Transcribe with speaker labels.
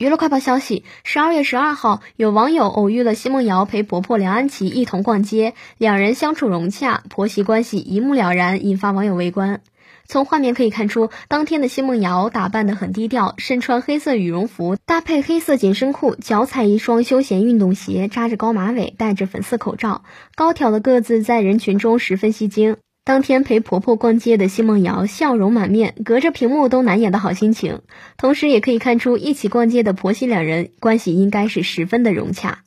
Speaker 1: 娱乐快报消息：十二月十二号，有网友偶遇了奚梦瑶陪婆婆梁安琪一同逛街，两人相处融洽，婆媳关系一目了然，引发网友围观。从画面可以看出，当天的奚梦瑶打扮得很低调，身穿黑色羽绒服，搭配黑色紧身裤，脚踩一双休闲运动鞋，扎着高马尾，戴着粉色口罩，高挑的个子在人群中十分吸睛。当天陪婆婆逛街的奚梦瑶笑容满面，隔着屏幕都难掩的好心情。同时，也可以看出一起逛街的婆媳两人关系应该是十分的融洽。